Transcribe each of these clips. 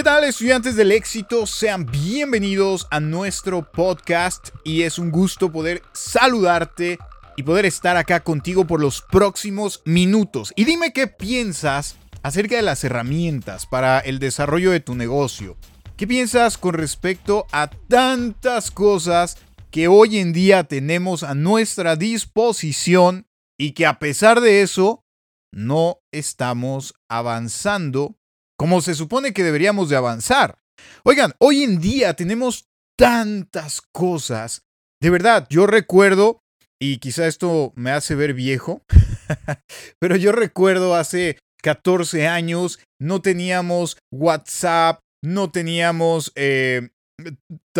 ¿Qué tal estudiantes del éxito? Sean bienvenidos a nuestro podcast y es un gusto poder saludarte y poder estar acá contigo por los próximos minutos. Y dime qué piensas acerca de las herramientas para el desarrollo de tu negocio. ¿Qué piensas con respecto a tantas cosas que hoy en día tenemos a nuestra disposición y que a pesar de eso no estamos avanzando como se supone que deberíamos de avanzar. Oigan, hoy en día tenemos tantas cosas. De verdad, yo recuerdo, y quizá esto me hace ver viejo, pero yo recuerdo hace 14 años, no teníamos WhatsApp, no teníamos eh,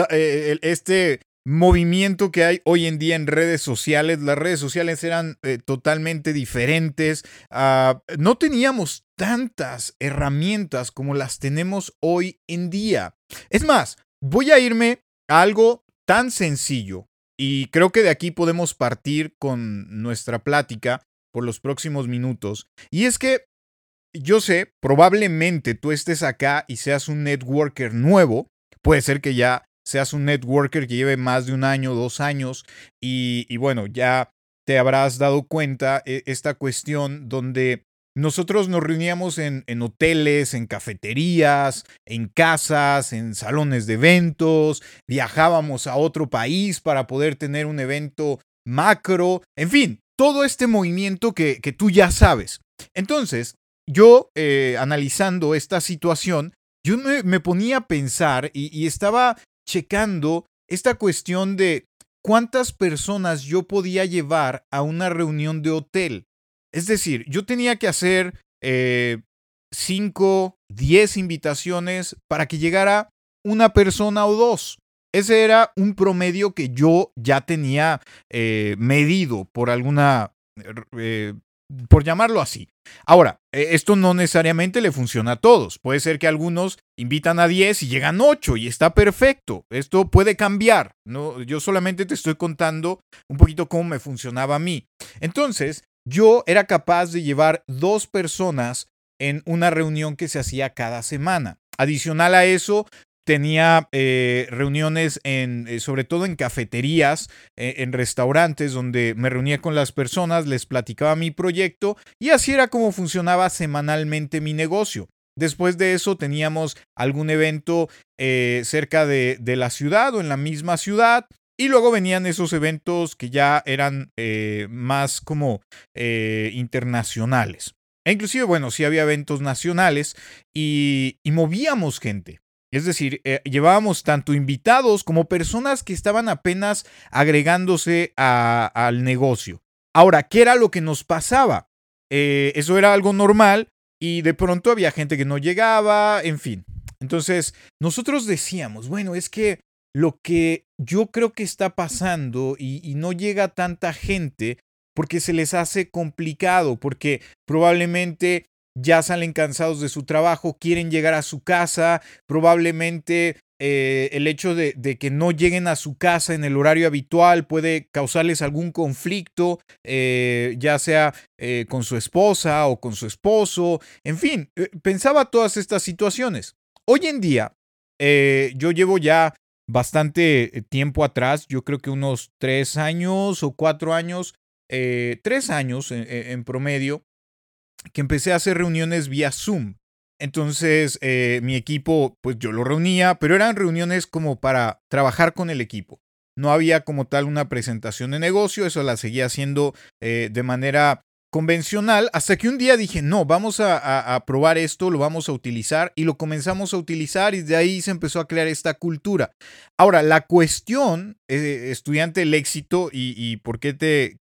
eh, este movimiento que hay hoy en día en redes sociales. Las redes sociales eran eh, totalmente diferentes. Ah, no teníamos tantas herramientas como las tenemos hoy en día. Es más, voy a irme a algo tan sencillo y creo que de aquí podemos partir con nuestra plática por los próximos minutos. Y es que yo sé, probablemente tú estés acá y seas un networker nuevo. Puede ser que ya seas un networker que lleve más de un año, dos años, y, bueno, ya te habrás dado cuenta e, esta cuestión donde nosotros nos reuníamos en, en, hoteles, en cafeterías, en casas, en salones de eventos, viajábamos a otro país para poder tener un evento macro, en fin, todo este movimiento que, que tú ya sabes. Entonces, yo eh, analizando esta situación, yo me, ponía a pensar y estaba checando esta cuestión de cuántas personas yo podía llevar a una reunión de hotel. Es decir, yo tenía que hacer 5, eh, 10 invitaciones para que llegara una persona o dos. Ese era un promedio que yo ya tenía eh, medido por alguna eh, por llamarlo así. Ahora, e, esto no necesariamente le funciona a todos. Puede ser que algunos invitan a 10 y llegan 8 y está perfecto. Esto puede cambiar. ¿no? Yo solamente te estoy contando un poquito cómo me funcionaba a mí. Entonces, yo era capaz de llevar dos personas en una reunión que se hacía cada semana. Adicional a eso, tenía eh, reuniones en, eh, sobre todo en cafeterías, eh, en restaurantes, donde me reunía con las personas, les platicaba mi proyecto y así era como funcionaba semanalmente mi negocio. Después de eso teníamos algún evento cerca de, de, la ciudad o en la misma ciudad. Y luego venían esos eventos que ya eran más como internacionales. E inclusive, bueno, sí había eventos nacionales y, y movíamos gente. Es decir, eh, llevábamos tanto invitados como personas que estaban apenas agregándose al negocio. Ahora, ¿qué era lo que nos pasaba? Eh, eso era algo normal y de pronto había gente que no llegaba, en fin. Entonces, nosotros decíamos, bueno, es que lo que yo creo que está pasando y no llega tanta gente porque se les hace complicado, porque probablemente ya salen cansados de su trabajo, quieren llegar a su casa, probablemente eh, el hecho de, que no lleguen a su casa en el horario habitual puede causarles algún conflicto, eh, ya sea eh, con su esposa o con su esposo, en fin, pensaba todas estas situaciones. Hoy en día, yo llevo ya bastante tiempo atrás, yo creo que unos tres años o cuatro años, tres años en promedio, que empecé a hacer reuniones vía Zoom. Entonces, eh, mi equipo, pues yo lo reunía, pero eran reuniones como para trabajar con el equipo. No había como tal una presentación de negocio, eso la seguía haciendo eh, de manera convencional, hasta que un día dije, no, vamos a, probar esto, lo vamos a utilizar y lo comenzamos a utilizar y de ahí se empezó a crear esta cultura. Ahora, la cuestión, eh, estudiante del éxito y, y por qué te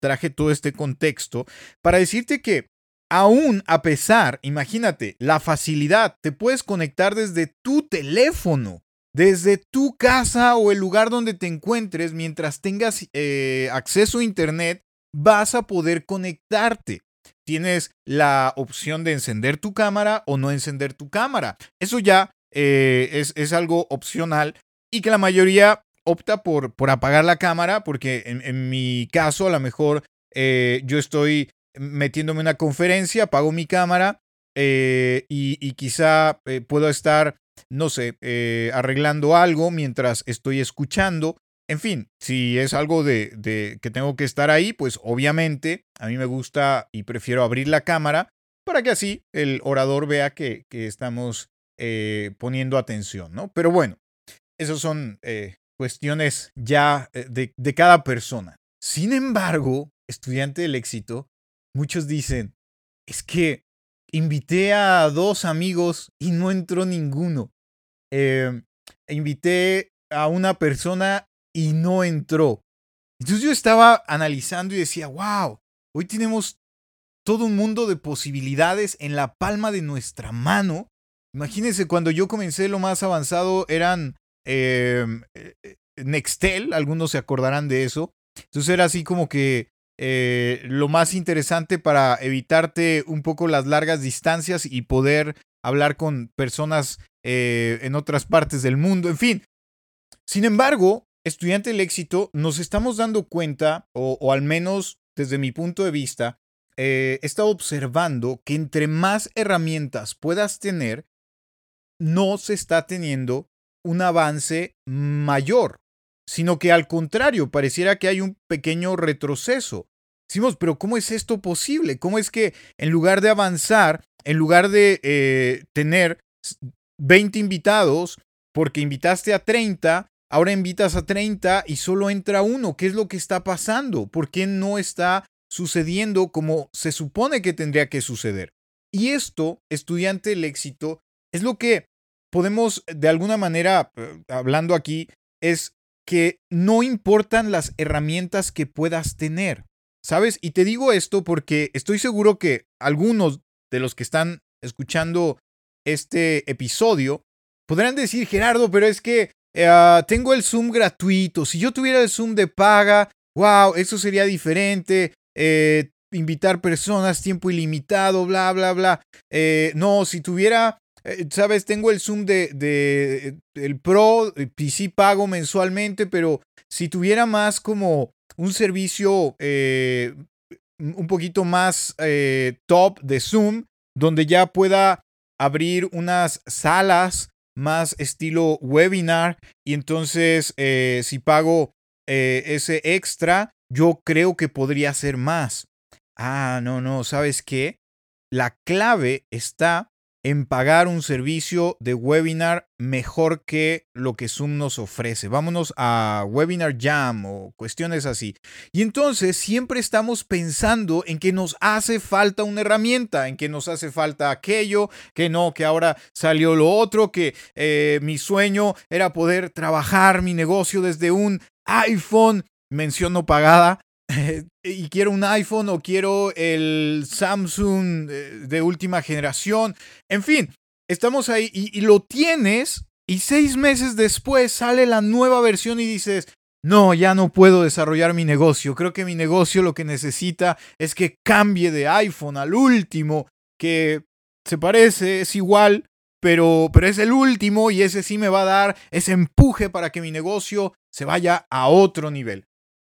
traje todo este contexto, para decirte que Aún a pesar, imagínate, la facilidad, te puedes conectar desde tu teléfono, desde tu casa o el lugar donde te encuentres, mientras tengas eh, acceso a Internet, vas a poder conectarte. Tienes la opción de encender tu cámara o no encender tu cámara. Eso ya eh, es, algo opcional y que la mayoría opta por, por apagar la cámara porque en, mi caso a lo mejor eh, yo estoy metiéndome en una conferencia, apago mi cámara eh, y, quizá eh, puedo estar, no sé, eh, arreglando algo mientras estoy escuchando. En fin, si es algo de, que tengo que estar ahí, pues obviamente a mí me gusta y prefiero abrir la cámara para que así el orador vea que, estamos poniendo atención, ¿no? Pero bueno, esas son cuestiones ya de cada persona. Sin embargo, estudiante del éxito, muchos dicen, es que invité a dos amigos y no entró ninguno. Em, invité a una persona y no entró. Entonces yo estaba analizando y decía, wow, hoy tenemos todo un mundo de posibilidades en la palma de nuestra mano. Imagínense, cuando yo comencé lo más avanzado eran em, eh, Nextel, algunos se acordarán de eso. Entonces era así como que eh, lo más interesante para evitarte un poco las largas distancias y poder hablar con personas eh, en otras partes del mundo, en fin. Sin embargo, estudiante del éxito, nos estamos dando cuenta, o, al menos desde mi punto de vista, eh, he estado observando que entre más herramientas puedas tener, no se está teniendo un avance mayor sino que al contrario, pareciera que hay un pequeño retroceso. Decimos, pero ¿cómo es esto posible? ¿Cómo es que en lugar de avanzar, en lugar de eh, tener 20 invitados, porque invitaste a 30, ahora invitas a 30 y solo entra uno? ¿Qué es lo que está pasando? ¿Por qué no está sucediendo como se supone que tendría que suceder? Y esto, estudiante del éxito, es lo que podemos de alguna manera, eh, hablando aquí, es que no importan las herramientas que puedas tener, ¿sabes? Y te digo esto porque estoy seguro que algunos de los que están escuchando este episodio podrán decir, Gerardo, pero es que eh, tengo el Zoom gratuito. Si yo tuviera el Zoom de paga, wow, eso sería diferente. Eh, invitar personas, tiempo ilimitado, bla, bla, bla. Eh, no, si tuviera eh, Sabes, tengo el Zoom de, de, el Pro, y sí pago mensualmente, pero si tuviera más como un servicio eh, un poquito más eh, top de Zoom, donde ya pueda abrir unas salas más estilo webinar y entonces si pago ese extra, yo creo que podría ser más. Ah, no, no, ¿sabes qué? La clave está en pagar un servicio de webinar mejor que lo que Zoom nos ofrece. Vámonos a Webinar Jam o cuestiones así. Y entonces siempre estamos pensando en que nos hace falta una herramienta, en que nos hace falta aquello, que no, que ahora salió lo otro, que eh, mi sueño era poder trabajar mi negocio desde un iPhone, mención pagada, y quiero un iPhone o quiero el Samsung eh, de última generación. En fin, estamos ahí y, lo tienes y seis meses después sale la nueva versión y dices, no, ya no puedo desarrollar mi negocio. Creo que mi negocio lo que necesita es que cambie de iPhone al último, que se parece, es igual, pero, pero es el último y ese sí me va a dar ese empuje para que mi negocio se vaya a otro nivel.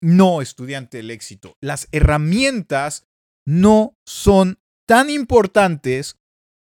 No, estudiante del éxito. Las herramientas no son tan importantes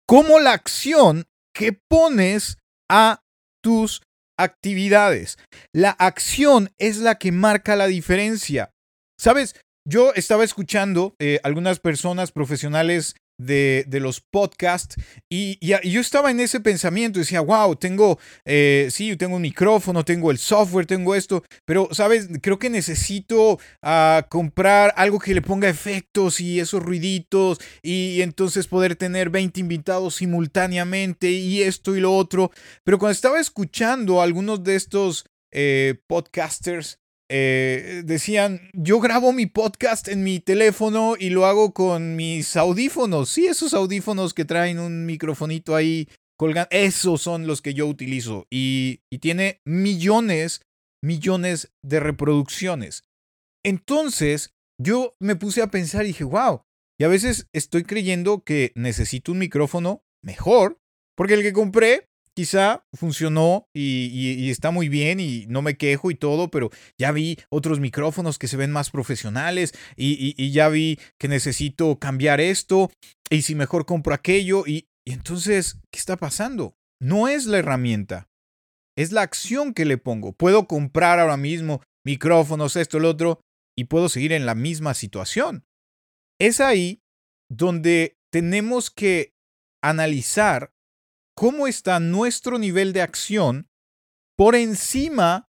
como la acción que pones a tus actividades. La acción es la que marca la diferencia. Sabes, yo estaba escuchando eh, algunas personas profesionales de, los podcasts y, yo estaba en ese pensamiento, decía, wow, tengo, eh, sí, tengo un micrófono, tengo el software, tengo esto, pero, ¿sabes? Creo que necesito ah, comprar algo que le ponga efectos y esos ruiditos y, entonces poder tener 20 invitados simultáneamente y esto y lo otro. Pero cuando estaba escuchando a algunos de estos eh, podcasters, eh, decían, yo grabo mi podcast en mi teléfono y lo hago con mis audífonos. Sí, esos audífonos que traen un microfonito ahí colgando, esos son los que yo utilizo. Y, y tiene millones, millones de reproducciones. Entonces, yo me puse a pensar y dije, wow, y a veces estoy creyendo que necesito un micrófono mejor, porque el que compré quizá funcionó y, está muy bien y no me quejo y todo, pero ya vi otros micrófonos que se ven más profesionales y, ya vi que necesito cambiar esto y si mejor compro aquello y, y entonces, ¿qué está pasando? No es la herramienta, es la acción que le pongo. Puedo comprar ahora mismo micrófonos, esto, el otro, y puedo seguir en la misma situación. Es ahí donde tenemos que analizar cómo está nuestro nivel de acción por encima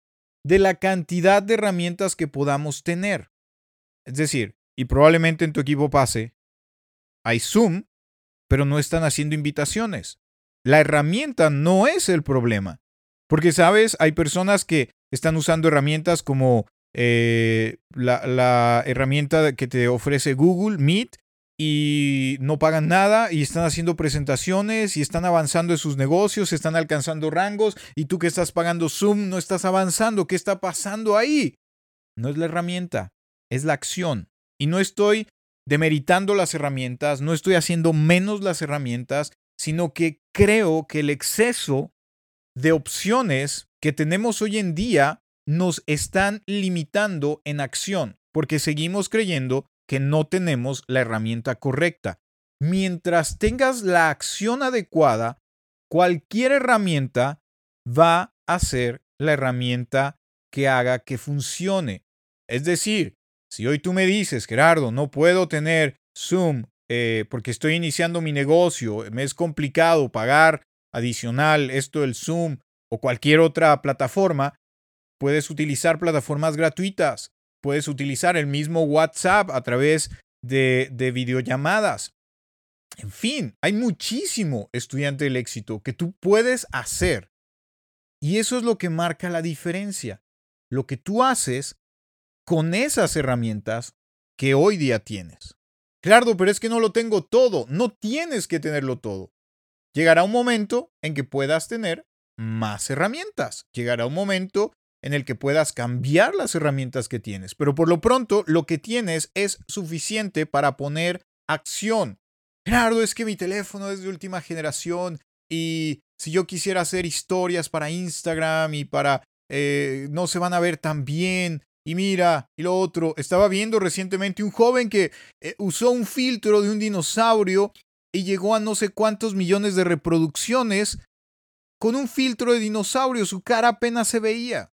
de la cantidad de herramientas que podamos tener. Es decir, y probablemente en tu equipo pase, hay Zoom, pero no están haciendo invitaciones. La herramienta no es el problema. Porque, sabes, hay personas que están usando herramientas como eh, la, la herramienta que te ofrece Google, Meet, y no pagan nada y están haciendo presentaciones y están avanzando en sus negocios, están alcanzando rangos y tú que estás pagando Zoom no estás avanzando. ¿Qué está pasando ahí? No es la herramienta, es la acción. Y no estoy demeritando las herramientas, no estoy haciendo menos las herramientas, sino que creo que el exceso de opciones que tenemos hoy en día nos están limitando en acción, porque seguimos creyendo que no tenemos la herramienta correcta. Mientras tengas la acción adecuada, cualquier herramienta va a ser la herramienta que haga que funcione. Es decir, si hoy tú me dices, Gerardo, no puedo tener Zoom eh, porque estoy iniciando mi negocio, me es complicado pagar adicional esto del Zoom o cualquier otra plataforma, puedes utilizar plataformas gratuitas, puedes utilizar el mismo WhatsApp a través de, de videollamadas. En fin, hay muchísimo estudiante del éxito que tú puedes hacer. Y eso es lo que marca la diferencia. Lo que tú haces con esas herramientas que hoy día tienes. Claro, pero es que no lo tengo todo. No tienes que tenerlo todo. Llegará un momento en que puedas tener más herramientas. Llegará un momento en el que puedas cambiar las herramientas que tienes. Pero por lo pronto, lo que tienes es suficiente para poner acción. Gerardo, es que mi teléfono es de última generación y si yo quisiera hacer historias para Instagram y para... Eh, no se van a ver tan bien. Y mira, y lo otro, estaba viendo recientemente un joven que eh, usó un filtro de un dinosaurio y llegó a no sé cuántos millones de reproducciones con un filtro de dinosaurio. Su cara apenas se veía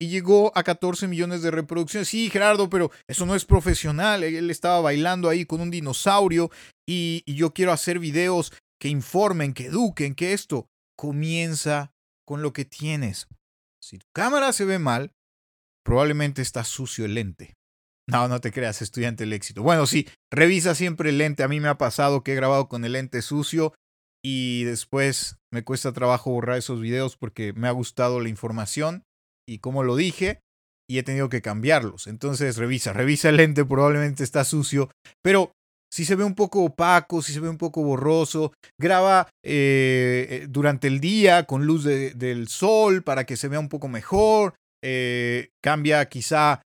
y llegó a 14 millones de reproducciones. Sí, Gerardo, pero eso no es profesional. Él estaba bailando ahí con un dinosaurio y, yo quiero hacer videos que informen, que eduquen, que esto comienza con lo que tienes. Si tu cámara se ve mal, probablemente está sucio el lente. No, no te creas, estudiante del éxito. Bueno, sí, revisa siempre el lente. A mí me ha pasado que he grabado con el lente sucio y después me cuesta trabajo borrar esos videos porque me ha gustado la información y como lo dije y he tenido que cambiarlos. Entonces revisa, revisa el lente, probablemente está sucio, pero si se ve un poco opaco, si se ve un poco borroso, graba eh, eh, durante el día con luz del sol para que se vea un poco mejor, eh, cambia quizá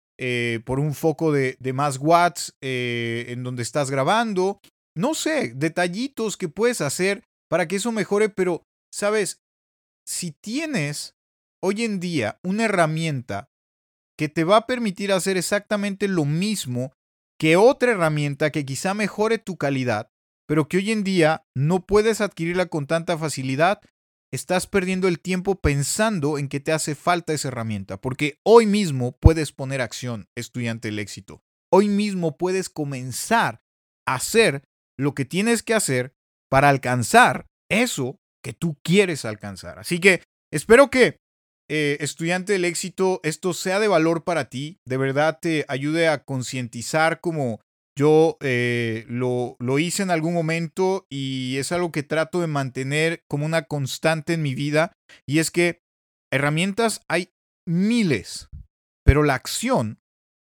por un foco de, de más watts en donde estás grabando, no sé, detallitos que puedes hacer para que eso mejore, pero, sabes, si tienes hoy en día una herramienta que te va a permitir hacer exactamente lo mismo que otra herramienta que quizá mejore tu calidad, pero que hoy en día no puedes adquirirla con tanta facilidad, estás perdiendo el tiempo pensando en que te hace falta esa herramienta, porque hoy mismo puedes poner acción, estudiante del éxito. Hoy mismo puedes comenzar a hacer lo que tienes que hacer para alcanzar eso que tú quieres alcanzar. Así que espero que eh, estudiante del éxito, esto sea de valor para ti, de verdad te ayude a concientizar como yo eh, lo, lo hice en algún momento y es algo que trato de mantener como una constante en mi vida y es que herramientas hay miles, pero la acción,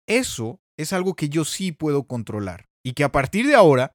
eso es algo que yo sí puedo controlar y que a partir de ahora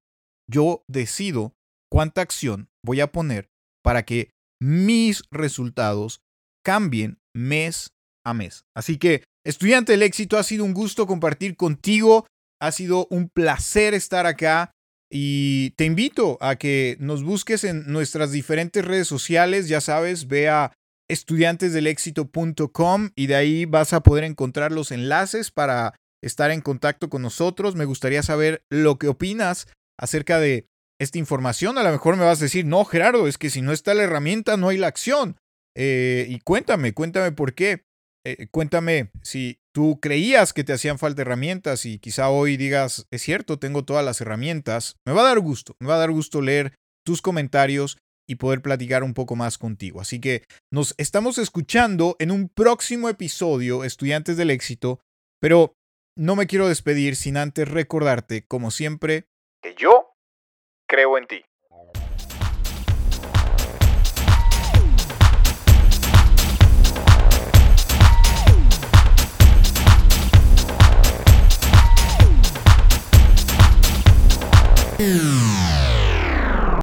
yo decido cuánta acción voy a poner para que mis resultados cambien mes a mes. Así que, estudiante del éxito, ha sido un gusto compartir contigo, ha sido un placer estar acá y te invito a que nos busques en nuestras diferentes redes sociales, ya sabes, ve a estudiantesdelexito.com y de ahí vas a poder encontrar los enlaces para estar en contacto con nosotros. Me gustaría saber lo que opinas acerca de esta información. A lo mejor me vas a decir, no, Gerardo, es que si no está la herramienta, no hay la acción. Eh, y cuéntame, cuéntame por qué. Eh, cuéntame si tú creías que te hacían falta herramientas y quizá hoy digas, es cierto, tengo todas las herramientas. Me va a dar gusto, me va a dar gusto leer tus comentarios y poder platicar un poco más contigo. Así que nos estamos escuchando en un próximo episodio, estudiantes del éxito, pero no me quiero despedir sin antes recordarte, como siempre, que yo creo en ti. Mm.